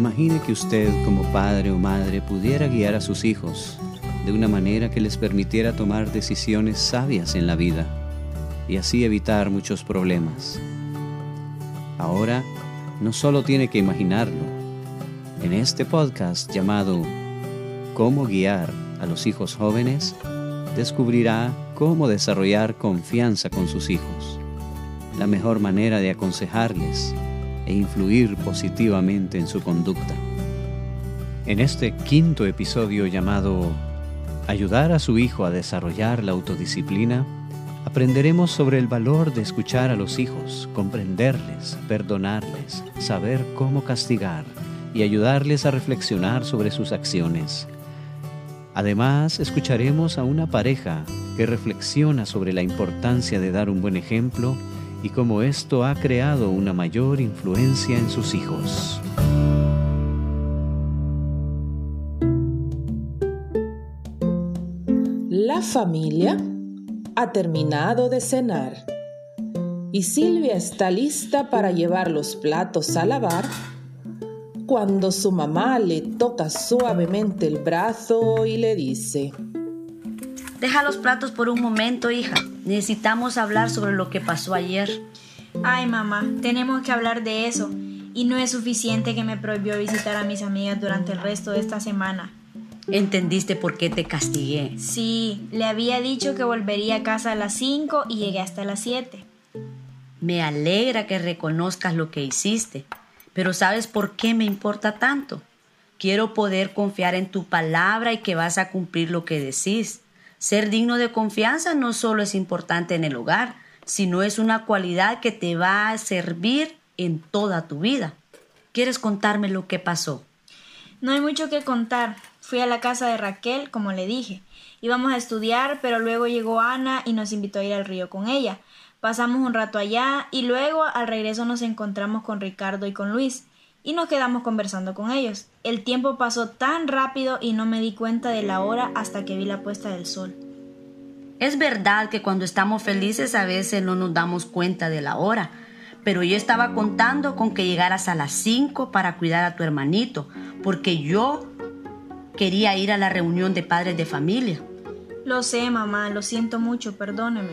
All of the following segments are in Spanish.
Imagine que usted como padre o madre pudiera guiar a sus hijos de una manera que les permitiera tomar decisiones sabias en la vida y así evitar muchos problemas. Ahora, no solo tiene que imaginarlo. En este podcast llamado Cómo guiar a los hijos jóvenes, descubrirá cómo desarrollar confianza con sus hijos, la mejor manera de aconsejarles e influir positivamente en su conducta. En este quinto episodio llamado Ayudar a su hijo a desarrollar la autodisciplina, aprenderemos sobre el valor de escuchar a los hijos, comprenderles, perdonarles, saber cómo castigar y ayudarles a reflexionar sobre sus acciones. Además, escucharemos a una pareja que reflexiona sobre la importancia de dar un buen ejemplo y cómo esto ha creado una mayor influencia en sus hijos. La familia ha terminado de cenar y Silvia está lista para llevar los platos a lavar cuando su mamá le toca suavemente el brazo y le dice, Deja los platos por un momento, hija. Necesitamos hablar sobre lo que pasó ayer. Ay, mamá, tenemos que hablar de eso. Y no es suficiente que me prohibió visitar a mis amigas durante el resto de esta semana. ¿Entendiste por qué te castigué? Sí, le había dicho que volvería a casa a las 5 y llegué hasta las 7. Me alegra que reconozcas lo que hiciste, pero ¿sabes por qué me importa tanto? Quiero poder confiar en tu palabra y que vas a cumplir lo que decís. Ser digno de confianza no solo es importante en el hogar, sino es una cualidad que te va a servir en toda tu vida. ¿Quieres contarme lo que pasó? No hay mucho que contar. Fui a la casa de Raquel, como le dije. Íbamos a estudiar, pero luego llegó Ana y nos invitó a ir al río con ella. Pasamos un rato allá y luego al regreso nos encontramos con Ricardo y con Luis y nos quedamos conversando con ellos. El tiempo pasó tan rápido y no me di cuenta de la hora hasta que vi la puesta del sol. Es verdad que cuando estamos felices a veces no nos damos cuenta de la hora, pero yo estaba contando con que llegaras a las 5 para cuidar a tu hermanito, porque yo quería ir a la reunión de padres de familia. Lo sé, mamá, lo siento mucho, perdóneme.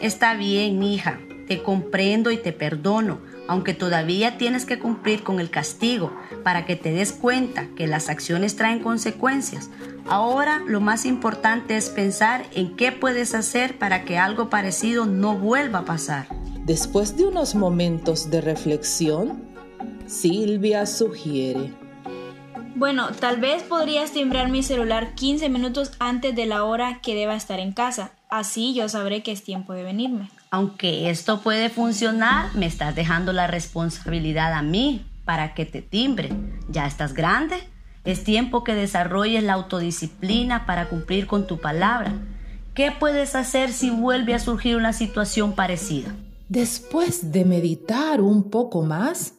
Está bien, hija, te comprendo y te perdono, aunque todavía tienes que cumplir con el castigo para que te des cuenta que las acciones traen consecuencias. Ahora lo más importante es pensar en qué puedes hacer para que algo parecido no vuelva a pasar. Después de unos momentos de reflexión, Silvia sugiere. Bueno, tal vez podrías timbrar mi celular 15 minutos antes de la hora que deba estar en casa. Así yo sabré que es tiempo de venirme. Aunque esto puede funcionar, me estás dejando la responsabilidad a mí para que te timbre. Ya estás grande. Es tiempo que desarrolles la autodisciplina para cumplir con tu palabra. ¿Qué puedes hacer si vuelve a surgir una situación parecida? Después de meditar un poco más,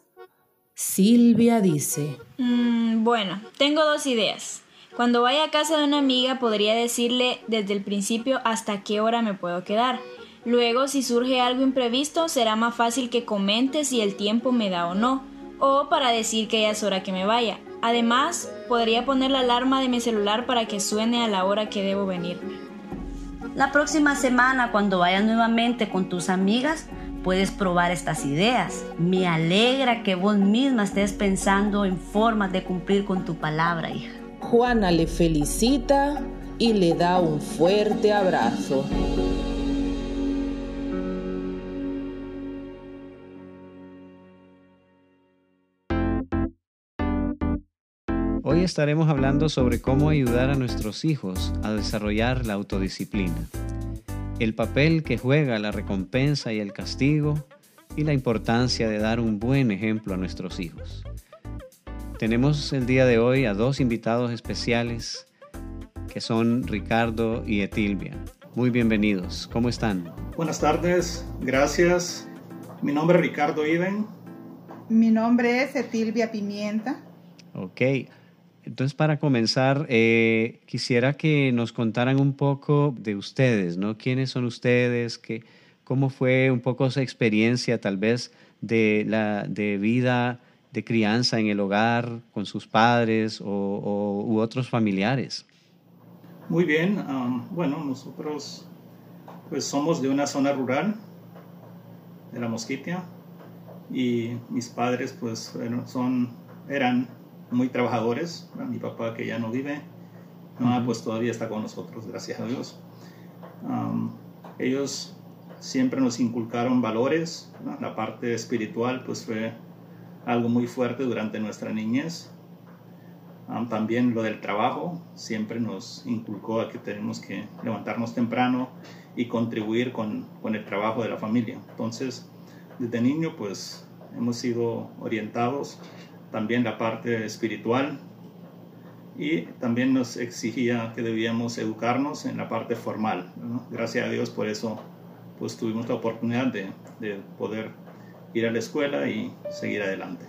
Silvia dice, mm, bueno, tengo dos ideas. Cuando vaya a casa de una amiga podría decirle desde el principio hasta qué hora me puedo quedar. Luego, si surge algo imprevisto, será más fácil que comente si el tiempo me da o no, o para decir que ya es hora que me vaya. Además, podría poner la alarma de mi celular para que suene a la hora que debo venirme. La próxima semana, cuando vayas nuevamente con tus amigas, puedes probar estas ideas. Me alegra que vos misma estés pensando en formas de cumplir con tu palabra, hija. Juana le felicita y le da un fuerte abrazo. Hoy estaremos hablando sobre cómo ayudar a nuestros hijos a desarrollar la autodisciplina el papel que juega la recompensa y el castigo y la importancia de dar un buen ejemplo a nuestros hijos. Tenemos el día de hoy a dos invitados especiales que son Ricardo y Etilvia. Muy bienvenidos, ¿cómo están? Buenas tardes, gracias. Mi nombre es Ricardo Iden. Mi nombre es Etilvia Pimienta. Ok, entonces, para comenzar, eh, quisiera que nos contaran un poco de ustedes, ¿no? ¿Quiénes son ustedes? ¿Qué, ¿Cómo fue un poco esa experiencia tal vez de, la, de vida de crianza en el hogar con sus padres o, u otros familiares? Muy bien, bueno, nosotros pues somos de una zona rural, de la Mosquitia, y mis padres pues son, eran muy trabajadores, mi papá que ya no vive, mamá pues todavía está con nosotros, gracias a Dios. ellos siempre nos inculcaron valores, la parte espiritual pues fue algo muy fuerte durante nuestra niñez. también lo del trabajo siempre nos inculcó a que tenemos que levantarnos temprano y contribuir con, con el trabajo de la familia. Entonces, desde niño pues hemos sido orientados también la parte espiritual y también nos exigía que debíamos educarnos en la parte formal. Gracias a Dios por eso pues tuvimos la oportunidad de, de poder ir a la escuela y seguir adelante.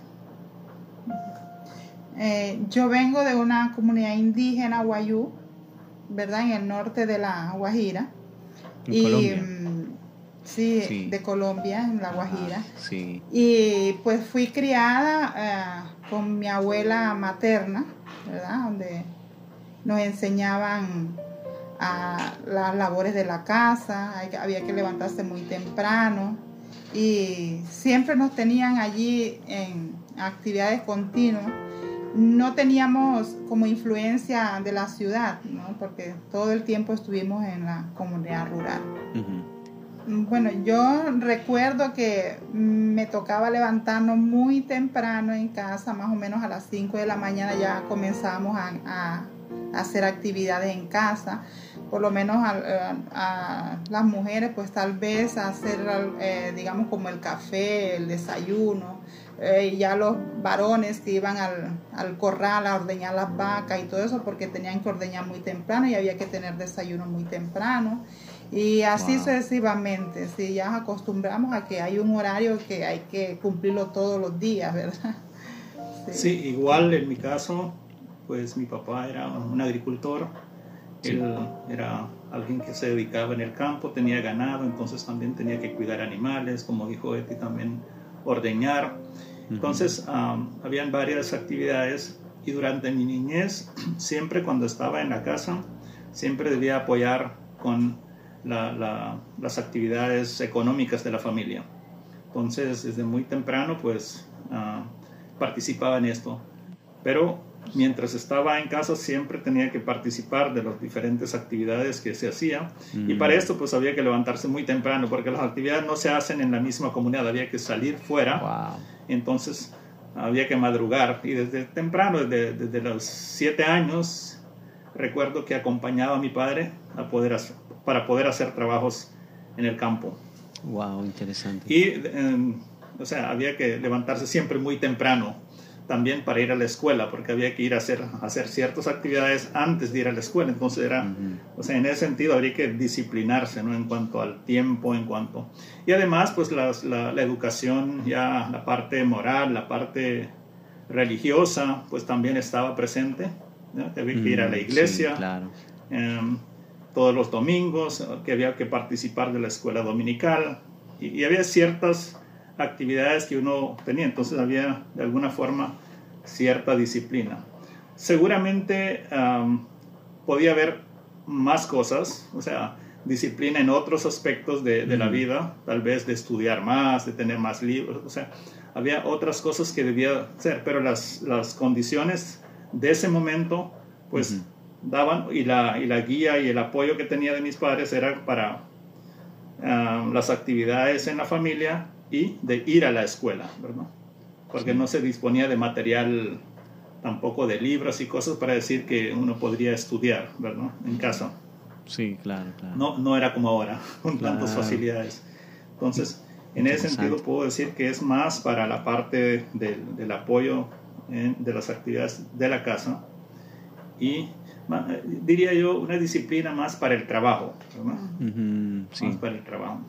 Eh, yo vengo de una comunidad indígena guayú, ¿verdad? En el norte de la Guajira. y, Colombia. Sí, de Colombia, en la Guajira. Ah, sí. Y pues fui criada eh, con mi abuela materna, ¿verdad? Donde nos enseñaban a las labores de la casa, había que levantarse muy temprano y siempre nos tenían allí en actividades continuas. No teníamos como influencia de la ciudad, ¿no? porque todo el tiempo estuvimos en la comunidad rural. Bueno, yo recuerdo que me tocaba levantarnos muy temprano en casa, más o menos a las 5 de la mañana ya comenzamos a hacer actividades en casa por lo menos a, las mujeres, pues tal vez hacer, eh, digamos, como el café, el desayuno, eh, ya los varones que iban al, corral a ordeñar las vacas y todo eso, porque tenían que ordeñar muy temprano y había que tener desayuno muy temprano. Y así sucesivamente, si ya acostumbramos a que hay un horario que hay que cumplirlo todos los días, ¿verdad? sí igual en mi caso, pues mi papá era un agricultor él era alguien que se dedicaba en el campo, tenía ganado, entonces también tenía que cuidar animales, como dijo Eti, también ordeñar. Entonces, habían varias actividades y durante mi niñez, siempre cuando estaba en la casa, siempre debía apoyar con las actividades económicas de la familia. Entonces, desde muy temprano, pues participaba en esto. Pero mientras estaba en casa siempre tenía que participar de las diferentes actividades que se hacían y para mm. esto pues había que levantarse muy temprano porque las actividades no se hacen en la misma comunidad, había que salir fuera, entonces había que madrugar y desde temprano, desde, desde, los siete años, recuerdo que acompañaba a mi padre a poder para poder hacer trabajos en el campo. Wow, interesante. Y, em, o sea, había que levantarse siempre muy temprano también para ir a la escuela, porque había que ir a hacer, hacer ciertas actividades antes de ir a la escuela. Entonces era, o sea, en ese sentido habría que disciplinarse, ¿no? En cuanto al tiempo, en cuanto... Y además, pues la, la, educación, ya la parte moral, la parte religiosa, pues también estaba presente. ¿no? Había que ir a la iglesia. claro. Em, todos los domingos, que había que participar de la escuela dominical. y, y había ciertas actividades que uno tenía, entonces había de alguna forma cierta disciplina. Seguramente podía haber más cosas, o sea, disciplina en otros aspectos de, la vida, tal vez de estudiar más, de tener más libros, o sea, había otras cosas que debía hacer, pero las, las condiciones de ese momento, pues daban, y la, y la guía y el apoyo que tenía de mis padres era para las actividades en la familia y de ir a la escuela, ¿verdad? Porque no se disponía de material tampoco de libros y cosas para decir que uno podría estudiar, ¿verdad? En casa. Sí, claro, claro. No, no era como ahora, con tantas facilidades. Entonces, en ese sentido puedo decir que es más para la parte del apoyo de las actividades de la casa y diría yo una disciplina más para el trabajo, ¿verdad? sí. Más para el trabajo.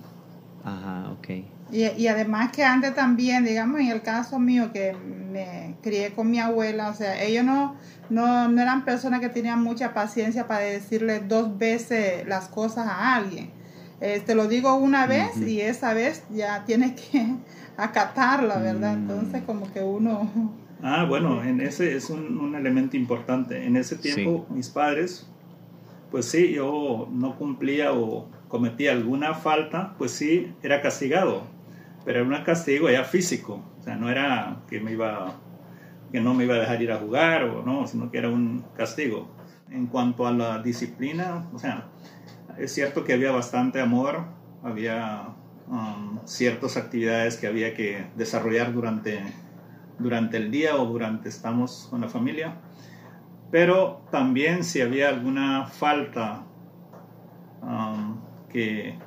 Ajá, ok. Y, además que antes también, digamos, en el caso mío que me crié con mi abuela, o sea, ellos no, no, no eran personas que tenían mucha paciencia para decirle dos veces las cosas a alguien. te lo digo una vez y esa vez ya tienes que acatarla, ¿verdad? Mm. Entonces como que uno... Ah, bueno, en ese es un, un elemento importante. En ese tiempo mis padres, pues sí, yo no cumplía o cometía alguna falta, pues sí, era castigado, pero era un castigo ya físico, o sea, no era que me iba que no me iba a dejar ir a jugar o no, sino que era un castigo. En cuanto a la disciplina, o sea, es cierto que había bastante amor, había um, ciertas actividades que había que desarrollar durante, durante el día o durante estamos con la familia, pero también si había alguna falta um, que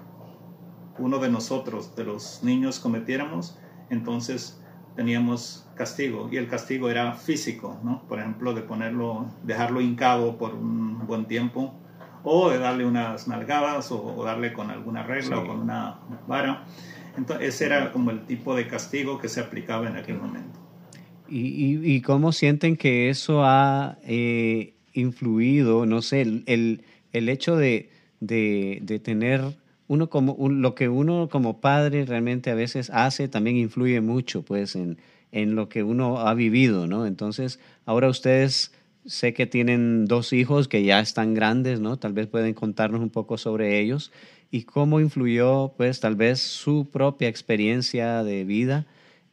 uno de nosotros, de los niños, cometiéramos, entonces teníamos castigo y el castigo era físico, ¿no? Por ejemplo, de ponerlo, dejarlo hincado por un buen tiempo o de darle unas nalgadas o, darle con alguna regla o con una vara. Entonces, ese era como el tipo de castigo que se aplicaba en aquel momento. ¿Y, y, cómo sienten que eso ha eh, influido, no sé, el, el, hecho de, de, de, tener uno como, lo que uno como padre realmente a veces hace también influye mucho, pues, en, en lo que uno ha vivido, ¿no? Entonces, ahora ustedes sé que tienen dos hijos que ya están grandes, ¿no? Tal vez pueden contarnos un poco sobre ellos y cómo influyó, pues, tal vez su propia experiencia de vida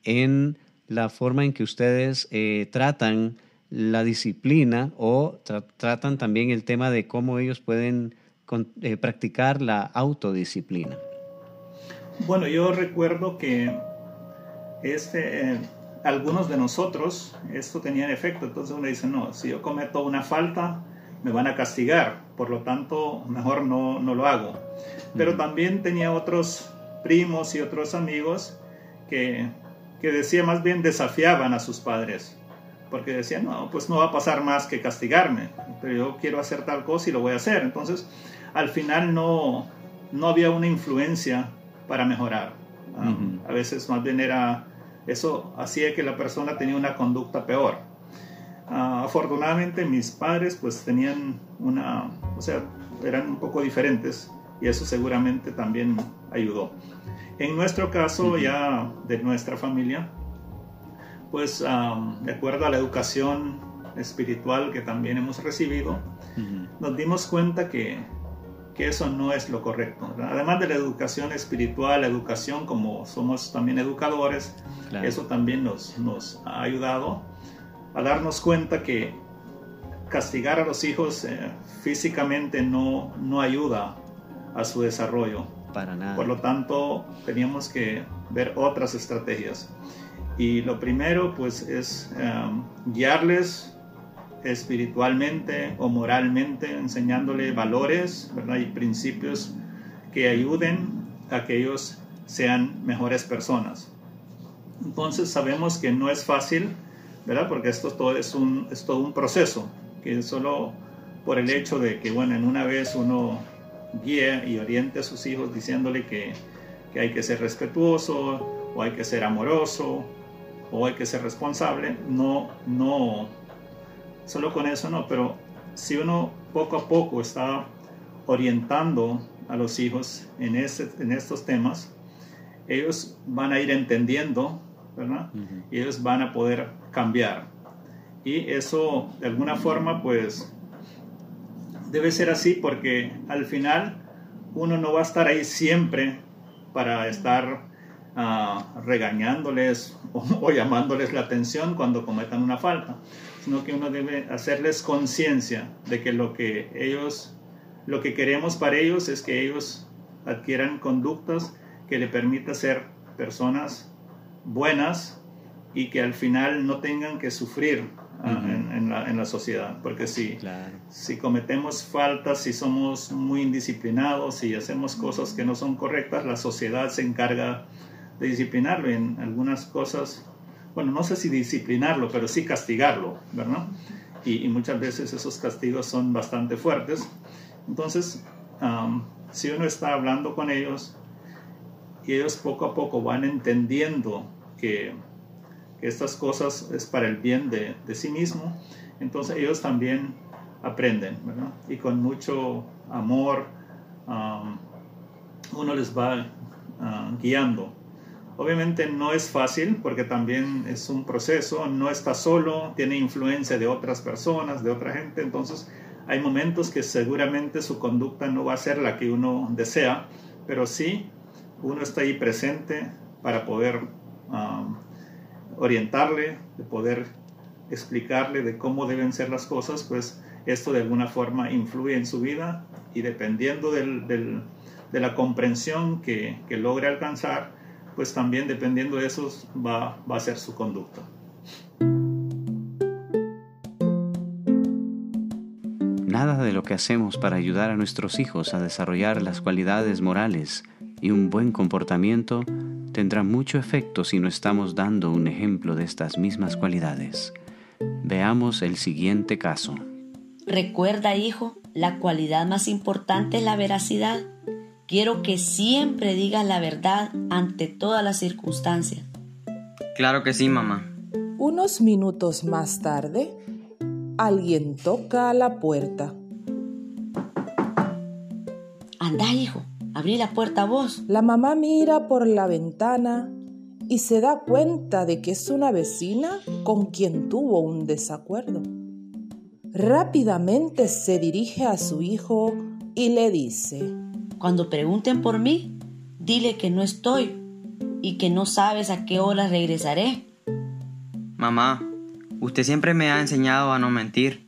en la forma en que ustedes eh, tratan la disciplina o tratan también el tema de cómo ellos pueden eh, practicar la autodisciplina. Bueno, yo recuerdo que este, eh, algunos de nosotros esto tenía efecto, entonces uno dice, no, si yo cometo una falta, me van a castigar, por lo tanto, mejor no, no lo hago. Pero también tenía otros primos y otros amigos que, que decía más bien desafiaban a sus padres, porque decían, no, pues no va a pasar más que castigarme, pero yo quiero hacer tal cosa y lo voy a hacer. Entonces, al final no, no había una influencia para mejorar. Ah, a veces más bien era eso hacía que la persona tenía una conducta peor. Ah, afortunadamente mis padres pues tenían una, o sea, eran un poco diferentes y eso seguramente también ayudó. En nuestro caso ya de nuestra familia, pues de acuerdo a la educación espiritual que también hemos recibido, nos dimos cuenta que que eso no es lo correcto. Además de la educación espiritual, la educación como somos también educadores, eso también nos, nos ha ayudado a darnos cuenta que castigar a los hijos eh, físicamente no, no ayuda a su desarrollo. Para nada. Por lo tanto, teníamos que ver otras estrategias. Y lo primero, pues, es um, guiarles espiritualmente o moralmente, enseñándole valores y principios que ayuden a que ellos sean mejores personas. Entonces sabemos que no es fácil, ¿verdad? Porque esto todo es, un, es todo un proceso, que solo por el hecho de que, bueno, en una vez uno guíe y oriente a sus hijos diciéndole que, que hay que ser respetuoso o hay que ser amoroso o hay que ser responsable, no, no, solo con eso no, pero si uno poco a poco está orientando a los hijos en, en estos temas, ellos van a ir entendiendo, ¿verdad? Y ellos van a poder cambiar. Y eso, de alguna forma, pues, debe ser así porque al final uno no va a estar ahí siempre para estar ah, regañándoles o, llamándoles la atención cuando cometan una falta sino que uno debe hacerles conciencia de que lo que ellos, lo que queremos para ellos es que ellos adquieran conductas que le permita ser personas buenas y que al final no tengan que sufrir ah, en, la, sociedad. Porque si, si cometemos faltas, si somos muy indisciplinados, si hacemos cosas que no son correctas, la sociedad se encarga de disciplinarlo. En algunas cosas bueno, no sé si disciplinarlo, pero sí castigarlo, ¿verdad? Y, muchas veces esos castigos son bastante fuertes. Entonces, si uno está hablando con ellos y ellos poco a poco van entendiendo que, estas cosas es para el bien de, sí mismo, entonces ellos también aprenden. Y con mucho amor uno les va ah, guiando Obviamente no es fácil porque también es un proceso, no está solo, tiene influencia de otras personas, de otra gente, entonces hay momentos que seguramente su conducta no va a ser la que uno desea, pero sí uno está ahí presente para poder orientarle, de poder explicarle de cómo deben ser las cosas, pues esto de alguna forma influye en su vida y dependiendo de la comprensión que, logre alcanzar, pues también dependiendo de eso va a ser su conducta. Nada de lo que hacemos para ayudar a nuestros hijos a desarrollar las cualidades morales y un buen comportamiento tendrá mucho efecto si no estamos dando un ejemplo de estas mismas cualidades. Veamos el siguiente caso. Recuerda, hijo, la cualidad más importante es la veracidad. Quiero que siempre digas la verdad ante todas las circunstancias. Claro que sí, mamá. Unos minutos más tarde, alguien toca a la puerta. Anda, hijo, abrí la puerta a vos. La mamá mira por la ventana y se da cuenta de que es una vecina con quien tuvo un desacuerdo. Rápidamente se dirige a su hijo y le dice, cuando pregunten por mí, dile que no estoy y que no sabes a qué hora regresaré. Mamá, usted siempre me ha enseñado a no mentir.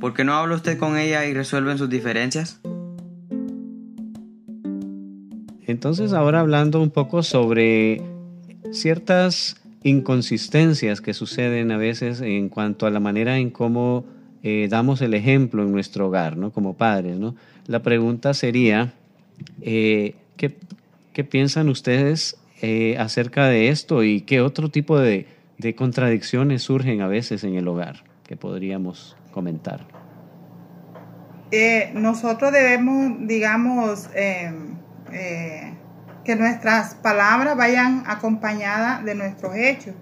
¿Por qué no habla usted con ella y resuelven sus diferencias? Entonces ahora hablando un poco sobre ciertas inconsistencias que suceden a veces en cuanto a la manera en cómo eh, damos el ejemplo en nuestro hogar, ¿no? Como padres, ¿no? La pregunta sería, eh, ¿qué, piensan ustedes eh, acerca de esto y qué otro tipo de, contradicciones surgen a veces en el hogar que podríamos comentar? Nosotros debemos, digamos, que nuestras palabras vayan acompañadas de nuestros hechos.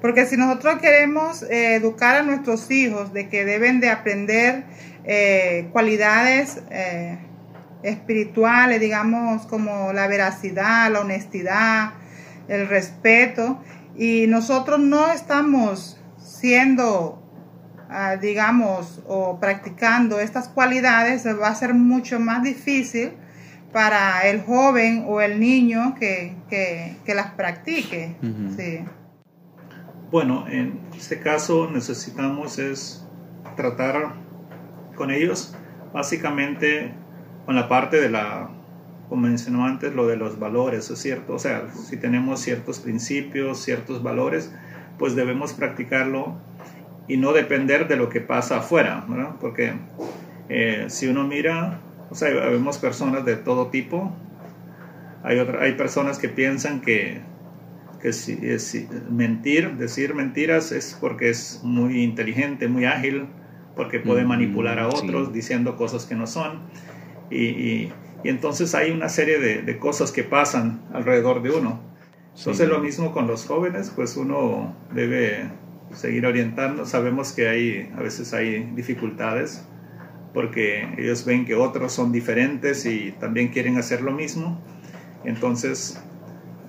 Porque si nosotros queremos educar a nuestros hijos de que deben de aprender cualidades espirituales, digamos, como la veracidad, la honestidad, el respeto, y nosotros no estamos siendo, ah, digamos, o practicando estas cualidades, va a ser mucho más difícil para el joven o el niño que, las practique. Bueno, en este caso necesitamos es tratar con ellos básicamente con la parte de la, como mencionó antes, lo de los valores, ¿es cierto? O sea, si tenemos ciertos principios, ciertos valores, pues debemos practicarlo y no depender de lo que pasa afuera, ¿verdad? Porque eh, si uno mira, o sea, vemos personas de todo tipo, hay, otra, hay personas que piensan que, que si, mentir, decir mentiras es porque es muy inteligente, muy ágil, porque puede manipular a otros diciendo cosas que no son y, entonces hay una serie de, cosas que pasan alrededor de uno. Entonces lo mismo con los jóvenes, pues uno debe seguir orientando. Sabemos que hay, a veces hay dificultades porque ellos ven que otros son diferentes y también quieren hacer lo mismo. Entonces,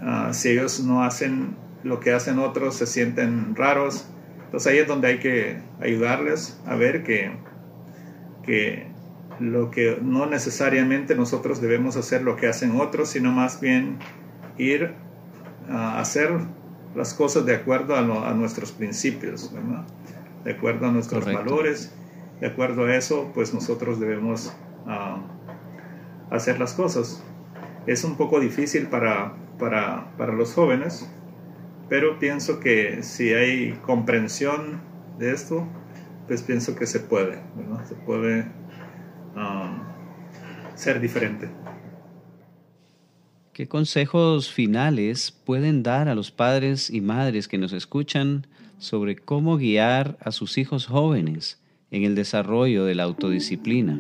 ah, si ellos no hacen lo que hacen otros, se sienten raros. Entonces ahí es donde hay que ayudarles a ver que, que lo que no necesariamente nosotros debemos hacer lo que hacen otros, sino más bien ir a hacer las cosas de acuerdo a, nuestros principios, de acuerdo a nuestros valores, de acuerdo a eso, pues nosotros debemos ah, hacer las cosas. Es un poco difícil para, para, para los jóvenes, pero pienso que si hay comprensión de esto, pues pienso que se puede, se puede Um, ser diferente. ¿Qué consejos finales pueden dar a los padres y madres que nos escuchan sobre cómo guiar a sus hijos jóvenes en el desarrollo de la autodisciplina?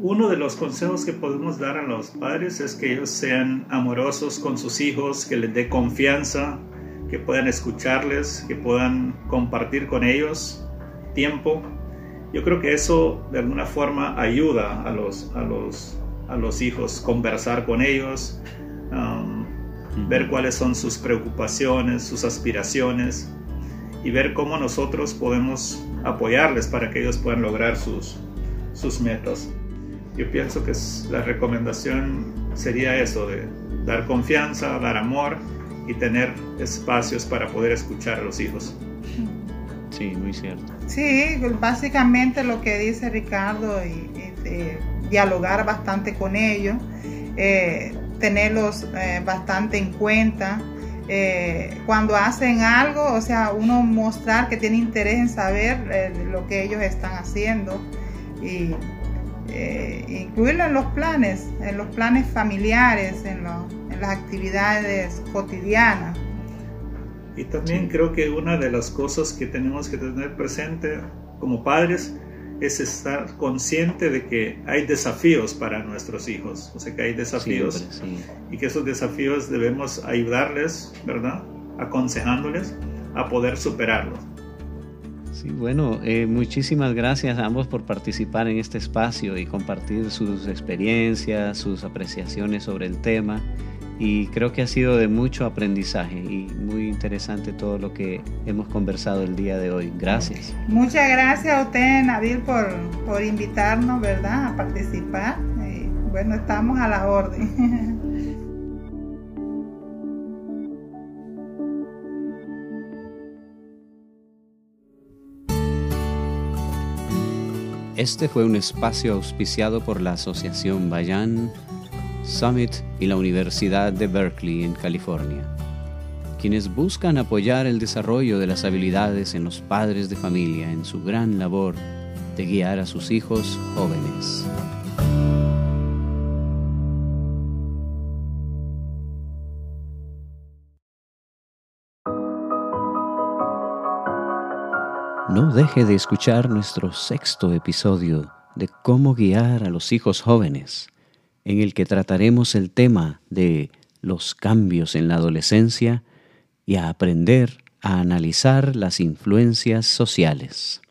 Uno de los consejos que podemos dar a los padres es que ellos sean amorosos con sus hijos, que les dé confianza, que puedan escucharles, que puedan compartir con ellos tiempo. Yo creo que eso de alguna forma ayuda a los, a los, a los hijos, conversar con ellos, um, ver cuáles son sus preocupaciones, sus aspiraciones y ver cómo nosotros podemos apoyarles para que ellos puedan lograr sus, sus metas. Yo pienso que la recomendación sería eso, de dar confianza, dar amor y tener espacios para poder escuchar a los hijos. Sí, muy cierto. Sí, básicamente lo que dice Ricardo, y, dialogar bastante con ellos, eh, tenerlos eh, bastante en cuenta. Eh, cuando hacen algo, o sea, uno mostrar que tiene interés en saber lo que ellos están haciendo y incluirlo en los planes, en los planes familiares, en, en las actividades cotidianas. Y también creo que una de las cosas que tenemos que tener presente como padres es estar consciente de que hay desafíos para nuestros hijos, o sea que hay desafíos y que esos desafíos debemos ayudarles, ¿verdad? Aconsejándoles a poder superarlos. Sí, bueno, eh, muchísimas gracias a ambos por participar en este espacio y compartir sus experiencias, sus apreciaciones sobre el tema y creo que ha sido de mucho aprendizaje y muy interesante todo lo que hemos conversado el día de hoy. Gracias. Muchas gracias a usted, Nabil, por, por invitarnos, ¿verdad?, a participar. Y, bueno, estamos a la orden. Este fue un espacio auspiciado por la Asociación Bayan Summit y la Universidad de Berkeley en California, quienes buscan apoyar el desarrollo de las habilidades en los padres de familia en su gran labor de guiar a sus hijos jóvenes. No deje de escuchar nuestro sexto episodio de cómo guiar a los hijos jóvenes en el que trataremos el tema de los cambios en la adolescencia y a aprender a analizar las influencias sociales.